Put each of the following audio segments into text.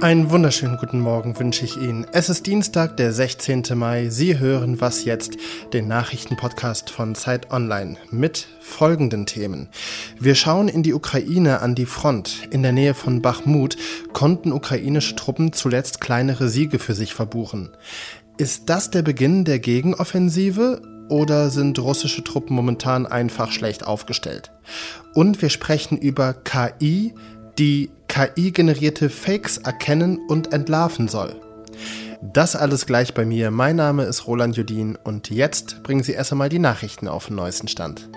Einen wunderschönen guten Morgen wünsche ich Ihnen. Es ist Dienstag, der 16. Mai. Sie hören Was jetzt, den Nachrichtenpodcast von Zeit Online mit folgenden Themen. Wir schauen in die Ukraine an die Front. In der Nähe von Bachmut konnten ukrainische Truppen zuletzt kleinere Siege für sich verbuchen. Ist das der Beginn der Gegenoffensive oder sind russische Truppen momentan einfach schlecht aufgestellt? Und wir sprechen über KI, die KI-generierte Fakes erkennen und entlarven soll. Das alles gleich bei mir. Mein Name ist Roland Judin und jetzt bringen Sie erst einmal die Nachrichten auf den neuesten Stand.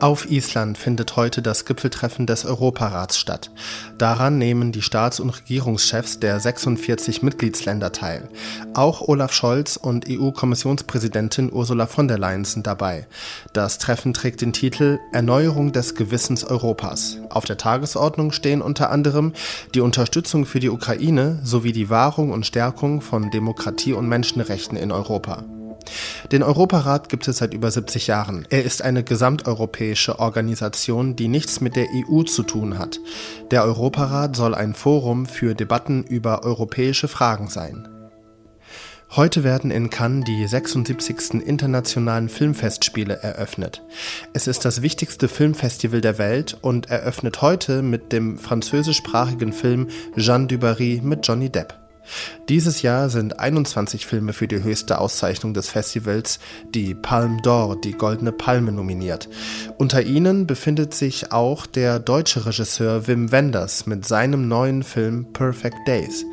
Auf Island findet heute das Gipfeltreffen des Europarats statt. Daran nehmen die Staats- und Regierungschefs der 46 Mitgliedsländer teil. Auch Olaf Scholz und EU-Kommissionspräsidentin Ursula von der Leyen sind dabei. Das Treffen trägt den Titel Erneuerung des Gewissens Europas. Auf der Tagesordnung stehen unter anderem die Unterstützung für die Ukraine sowie die Wahrung und Stärkung von Demokratie und Menschenrechten in Europa. Den Europarat gibt es seit über 70 Jahren. Er ist eine gesamteuropäische Organisation, die nichts mit der EU zu tun hat. Der Europarat soll ein Forum für Debatten über europäische Fragen sein. Heute werden in Cannes die 76. Internationalen Filmfestspiele eröffnet. Es ist das wichtigste Filmfestival der Welt und eröffnet heute mit dem französischsprachigen Film Jeanne du Barry mit Johnny Depp. Dieses Jahr sind 21 Filme für die höchste Auszeichnung des Festivals, die Palme d'Or, die Goldene Palme, nominiert. Unter ihnen befindet sich auch der deutsche Regisseur Wim Wenders mit seinem neuen Film Perfect Days.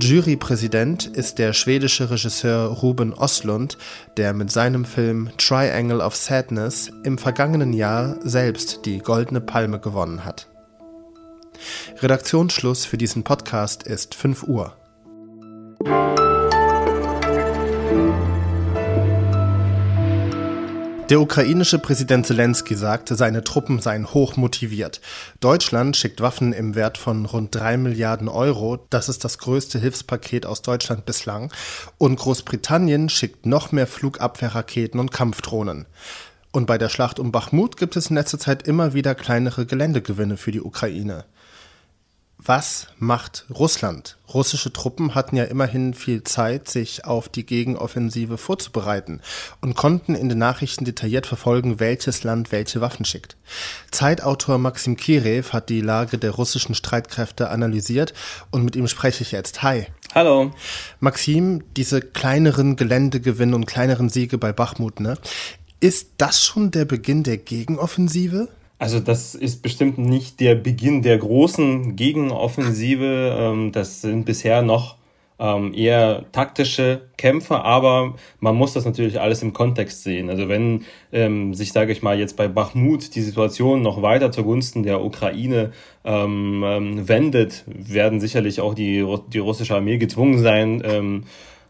Jurypräsident ist der schwedische Regisseur Ruben Oslund, der mit seinem Film Triangle of Sadness im vergangenen Jahr selbst die Goldene Palme gewonnen hat. Redaktionsschluss für diesen Podcast ist 5 Uhr. Der ukrainische Präsident Zelensky sagte, seine Truppen seien hoch motiviert. Deutschland schickt Waffen im Wert von rund drei Milliarden Euro. Das ist das größte Hilfspaket aus Deutschland bislang. Und Großbritannien schickt noch mehr Flugabwehrraketen und Kampfdrohnen. Und bei der Schlacht um Bachmut gibt es in letzter Zeit immer wieder kleinere Geländegewinne für die Ukraine was macht Russland? Russische Truppen hatten ja immerhin viel Zeit, sich auf die Gegenoffensive vorzubereiten und konnten in den Nachrichten detailliert verfolgen, welches Land welche Waffen schickt. Zeitautor Maxim Kirev hat die Lage der russischen Streitkräfte analysiert und mit ihm spreche ich jetzt. Hi. Hallo. Maxim, diese kleineren Geländegewinne und kleineren Siege bei Bachmut, ne? Ist das schon der Beginn der Gegenoffensive? Also das ist bestimmt nicht der Beginn der großen Gegenoffensive. Ähm, das sind bisher noch ähm, eher taktische Kämpfe, aber man muss das natürlich alles im Kontext sehen. Also wenn ähm, sich, sage ich mal, jetzt bei Bachmut die Situation noch weiter zugunsten der Ukraine ähm, ähm, wendet, werden sicherlich auch die, die russische Armee gezwungen sein, ähm,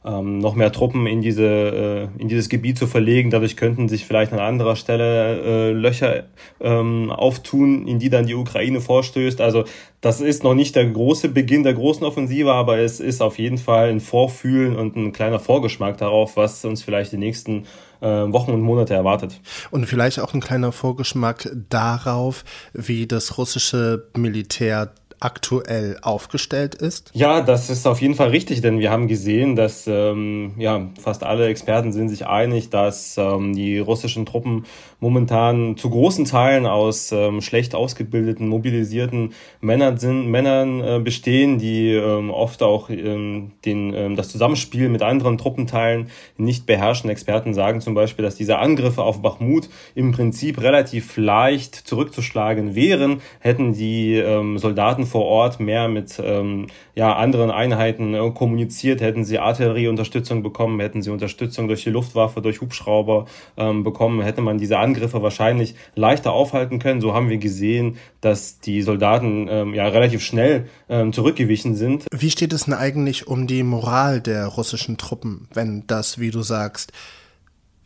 ähm, noch mehr Truppen in diese äh, in dieses Gebiet zu verlegen. Dadurch könnten sich vielleicht an anderer Stelle äh, Löcher ähm, auftun, in die dann die Ukraine vorstößt. Also das ist noch nicht der große Beginn der großen Offensive, aber es ist auf jeden Fall ein Vorfühlen und ein kleiner Vorgeschmack darauf, was uns vielleicht die nächsten äh, Wochen und Monate erwartet. Und vielleicht auch ein kleiner Vorgeschmack darauf, wie das russische Militär aktuell aufgestellt ist? Ja, das ist auf jeden Fall richtig, denn wir haben gesehen, dass ähm, ja, fast alle Experten sind sich einig, dass ähm, die russischen Truppen momentan zu großen Teilen aus ähm, schlecht ausgebildeten, mobilisierten Männern sind, Männern äh, bestehen, die ähm, oft auch ähm, den, ähm, das Zusammenspiel mit anderen Truppenteilen nicht beherrschen. Experten sagen zum Beispiel, dass diese Angriffe auf Bachmut im Prinzip relativ leicht zurückzuschlagen wären, hätten die ähm, Soldaten vor Ort mehr mit ähm, ja, anderen Einheiten äh, kommuniziert, hätten sie Artillerieunterstützung bekommen, hätten sie Unterstützung durch die Luftwaffe, durch Hubschrauber ähm, bekommen, hätte man diese Angriffe wahrscheinlich leichter aufhalten können. So haben wir gesehen, dass die Soldaten ähm, ja relativ schnell ähm, zurückgewichen sind. Wie steht es denn eigentlich um die Moral der russischen Truppen, wenn das, wie du sagst,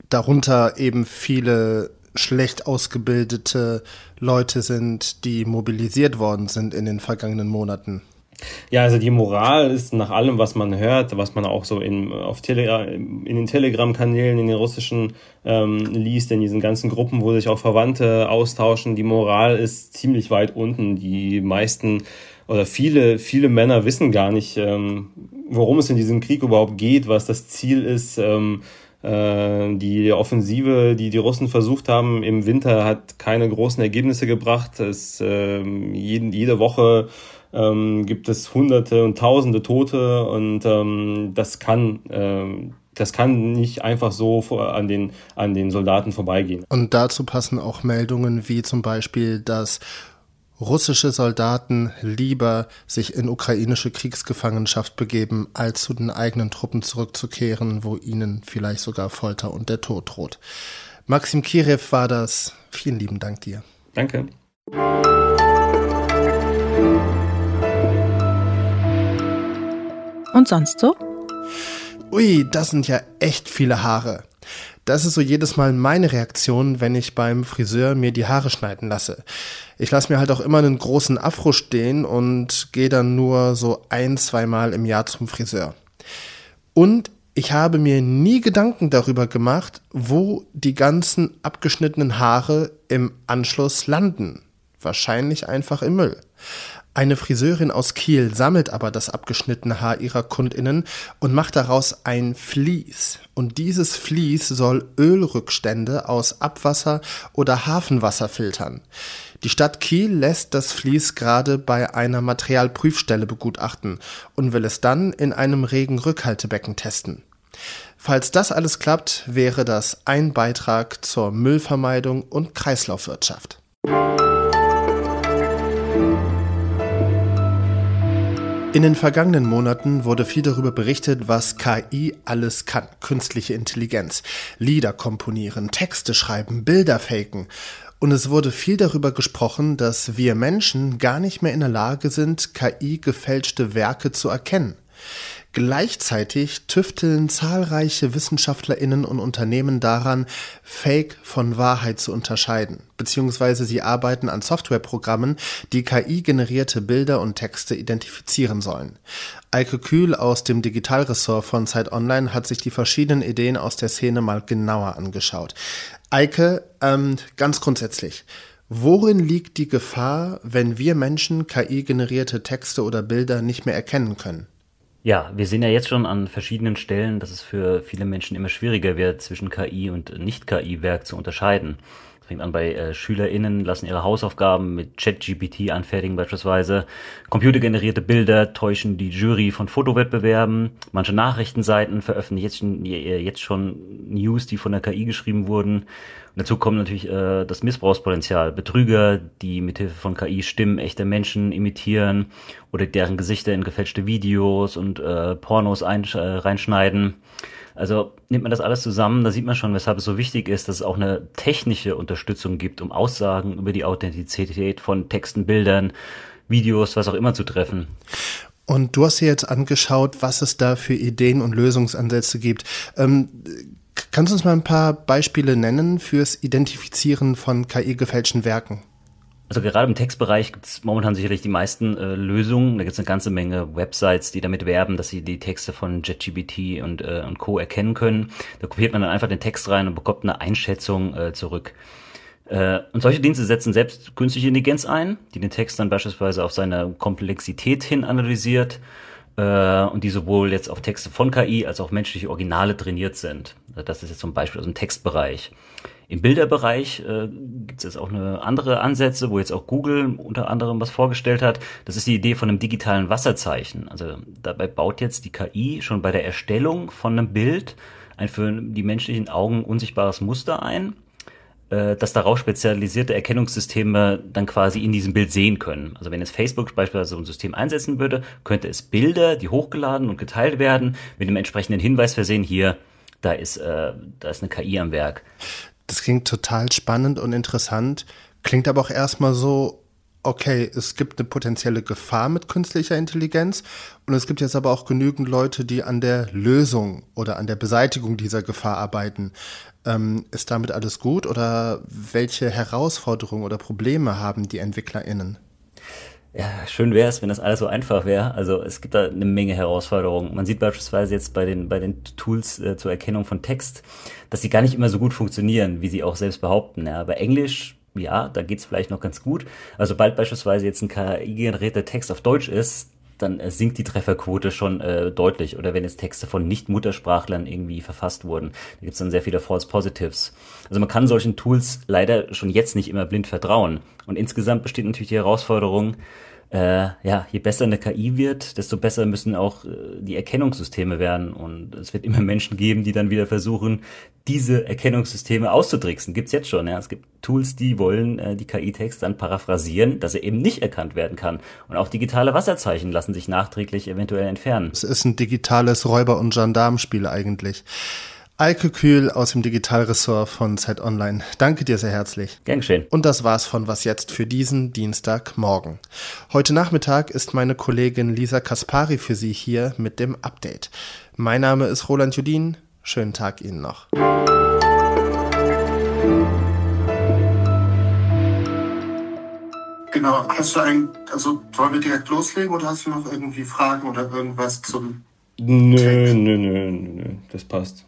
darunter eben viele schlecht ausgebildete Leute sind, die mobilisiert worden sind in den vergangenen Monaten. Ja, also die Moral ist nach allem, was man hört, was man auch so in, auf Tele in den Telegram-Kanälen, in den russischen ähm, liest, in diesen ganzen Gruppen, wo sich auch Verwandte austauschen, die Moral ist ziemlich weit unten. Die meisten oder viele, viele Männer wissen gar nicht, ähm, worum es in diesem Krieg überhaupt geht, was das Ziel ist. Ähm, äh, die Offensive, die die Russen versucht haben im Winter, hat keine großen Ergebnisse gebracht. Es, äh, jeden, jede Woche ähm, gibt es Hunderte und Tausende Tote und ähm, das kann ähm, das kann nicht einfach so an den, an den Soldaten vorbeigehen. Und dazu passen auch Meldungen wie zum Beispiel, dass russische Soldaten lieber sich in ukrainische Kriegsgefangenschaft begeben, als zu den eigenen Truppen zurückzukehren, wo ihnen vielleicht sogar Folter und der Tod droht. Maxim Kirev war das. Vielen lieben Dank dir. Danke. Und sonst so? Ui, das sind ja echt viele Haare. Das ist so jedes Mal meine Reaktion, wenn ich beim Friseur mir die Haare schneiden lasse. Ich lasse mir halt auch immer einen großen Afro stehen und gehe dann nur so ein, zweimal im Jahr zum Friseur. Und ich habe mir nie Gedanken darüber gemacht, wo die ganzen abgeschnittenen Haare im Anschluss landen. Wahrscheinlich einfach im Müll. Eine Friseurin aus Kiel sammelt aber das abgeschnittene Haar ihrer Kundinnen und macht daraus ein Vlies. Und dieses Vlies soll Ölrückstände aus Abwasser oder Hafenwasser filtern. Die Stadt Kiel lässt das Vlies gerade bei einer Materialprüfstelle begutachten und will es dann in einem Regenrückhaltebecken testen. Falls das alles klappt, wäre das ein Beitrag zur Müllvermeidung und Kreislaufwirtschaft. In den vergangenen Monaten wurde viel darüber berichtet, was KI alles kann. Künstliche Intelligenz, Lieder komponieren, Texte schreiben, Bilder faken. Und es wurde viel darüber gesprochen, dass wir Menschen gar nicht mehr in der Lage sind, KI gefälschte Werke zu erkennen. Gleichzeitig tüfteln zahlreiche Wissenschaftlerinnen und Unternehmen daran, Fake von Wahrheit zu unterscheiden, beziehungsweise sie arbeiten an Softwareprogrammen, die KI-generierte Bilder und Texte identifizieren sollen. Eike Kühl aus dem Digitalressort von Zeit Online hat sich die verschiedenen Ideen aus der Szene mal genauer angeschaut. Eike, ähm, ganz grundsätzlich, Worin liegt die Gefahr, wenn wir Menschen KI-generierte Texte oder Bilder nicht mehr erkennen können? Ja, wir sehen ja jetzt schon an verschiedenen Stellen, dass es für viele Menschen immer schwieriger wird, zwischen KI und Nicht-KI-Werk zu unterscheiden. Das fängt an bei äh, SchülerInnen, lassen ihre Hausaufgaben mit ChatGPT anfertigen beispielsweise. Computergenerierte Bilder täuschen die Jury von Fotowettbewerben. Manche Nachrichtenseiten veröffentlichen jetzt, jetzt schon News, die von der KI geschrieben wurden. Dazu kommt natürlich äh, das Missbrauchspotenzial. Betrüger, die mithilfe von KI Stimmen echter Menschen imitieren oder deren Gesichter in gefälschte Videos und äh, Pornos ein, äh, reinschneiden. Also nimmt man das alles zusammen, da sieht man schon, weshalb es so wichtig ist, dass es auch eine technische Unterstützung gibt, um Aussagen über die Authentizität von Texten, Bildern, Videos, was auch immer zu treffen. Und du hast dir jetzt angeschaut, was es da für Ideen und Lösungsansätze gibt. Ähm, Kannst du uns mal ein paar Beispiele nennen fürs Identifizieren von KI-gefälschten Werken? Also gerade im Textbereich gibt es momentan sicherlich die meisten äh, Lösungen. Da gibt es eine ganze Menge Websites, die damit werben, dass sie die Texte von JetGBT und, äh, und Co. erkennen können. Da kopiert man dann einfach den Text rein und bekommt eine Einschätzung äh, zurück. Äh, und solche Dienste setzen selbst künstliche Intelligenz ein, die den Text dann beispielsweise auf seine Komplexität hin analysiert äh, und die sowohl jetzt auf Texte von KI als auch menschliche Originale trainiert sind. Das ist jetzt zum Beispiel aus dem Textbereich. Im Bilderbereich äh, gibt es jetzt auch eine andere Ansätze, wo jetzt auch Google unter anderem was vorgestellt hat. Das ist die Idee von einem digitalen Wasserzeichen. Also dabei baut jetzt die KI schon bei der Erstellung von einem Bild ein für die menschlichen Augen unsichtbares Muster ein dass darauf spezialisierte Erkennungssysteme dann quasi in diesem Bild sehen können. Also wenn jetzt Facebook beispielsweise so ein System einsetzen würde, könnte es Bilder, die hochgeladen und geteilt werden, mit dem entsprechenden Hinweis versehen, hier, da ist, äh, da ist eine KI am Werk. Das klingt total spannend und interessant, klingt aber auch erstmal so, okay, es gibt eine potenzielle Gefahr mit künstlicher Intelligenz und es gibt jetzt aber auch genügend Leute, die an der Lösung oder an der Beseitigung dieser Gefahr arbeiten. Ähm, ist damit alles gut oder welche Herausforderungen oder Probleme haben die EntwicklerInnen? Ja, schön wäre es, wenn das alles so einfach wäre. Also es gibt da eine Menge Herausforderungen. Man sieht beispielsweise jetzt bei den, bei den Tools äh, zur Erkennung von Text, dass sie gar nicht immer so gut funktionieren, wie sie auch selbst behaupten. Ja, bei Englisch, ja, da geht's vielleicht noch ganz gut. Also sobald beispielsweise jetzt ein KI-generierter Text auf Deutsch ist, dann äh, sinkt die Trefferquote schon äh, deutlich. Oder wenn jetzt Texte von Nicht-Muttersprachlern irgendwie verfasst wurden, da gibt es dann sehr viele False Positives. Also man kann solchen Tools leider schon jetzt nicht immer blind vertrauen. Und insgesamt besteht natürlich die Herausforderung, äh, ja, je besser eine KI wird, desto besser müssen auch äh, die Erkennungssysteme werden. Und es wird immer Menschen geben, die dann wieder versuchen, diese Erkennungssysteme auszutricksen. Gibt's jetzt schon. Ja. Es gibt Tools, die wollen äh, die KI-Text dann paraphrasieren, dass er eben nicht erkannt werden kann. Und auch digitale Wasserzeichen lassen sich nachträglich eventuell entfernen. Es ist ein digitales Räuber- und Gendarmspiel eigentlich. Eike Kühl aus dem Digitalressort von Zeit Online. Danke dir sehr herzlich. Gern geschehen. Und das war's von Was Jetzt für diesen Dienstagmorgen. Heute Nachmittag ist meine Kollegin Lisa Kaspari für Sie hier mit dem Update. Mein Name ist Roland Judin. Schönen Tag Ihnen noch. Genau, hast du ein, also wollen wir direkt loslegen oder hast du noch irgendwie Fragen oder irgendwas zum Nö, nö, nö, nö, nö, das passt.